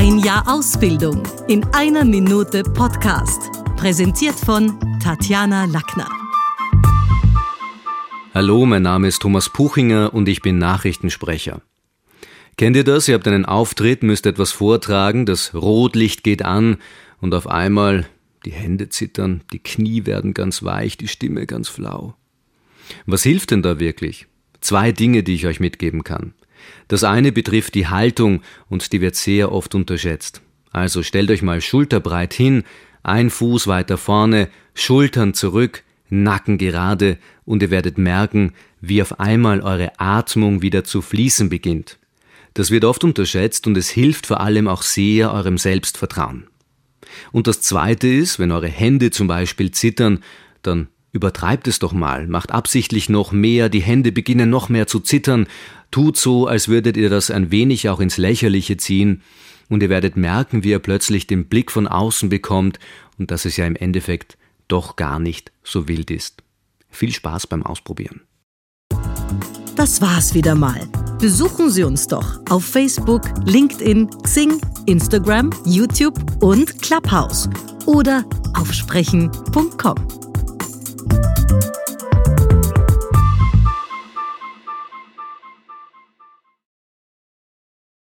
Ein Jahr Ausbildung in einer Minute Podcast. Präsentiert von Tatjana Lackner. Hallo, mein Name ist Thomas Puchinger und ich bin Nachrichtensprecher. Kennt ihr das? Ihr habt einen Auftritt, müsst etwas vortragen, das Rotlicht geht an und auf einmal die Hände zittern, die Knie werden ganz weich, die Stimme ganz flau. Was hilft denn da wirklich? Zwei Dinge, die ich euch mitgeben kann. Das eine betrifft die Haltung und die wird sehr oft unterschätzt. Also stellt euch mal schulterbreit hin, ein Fuß weiter vorne, Schultern zurück, Nacken gerade und ihr werdet merken, wie auf einmal eure Atmung wieder zu fließen beginnt. Das wird oft unterschätzt und es hilft vor allem auch sehr eurem Selbstvertrauen. Und das zweite ist, wenn eure Hände zum Beispiel zittern, dann Übertreibt es doch mal, macht absichtlich noch mehr, die Hände beginnen noch mehr zu zittern, tut so, als würdet ihr das ein wenig auch ins Lächerliche ziehen, und ihr werdet merken, wie ihr plötzlich den Blick von außen bekommt und dass es ja im Endeffekt doch gar nicht so wild ist. Viel Spaß beim Ausprobieren. Das war's wieder mal. Besuchen Sie uns doch auf Facebook, LinkedIn, Xing, Instagram, YouTube und Clubhouse oder auf sprechen.com.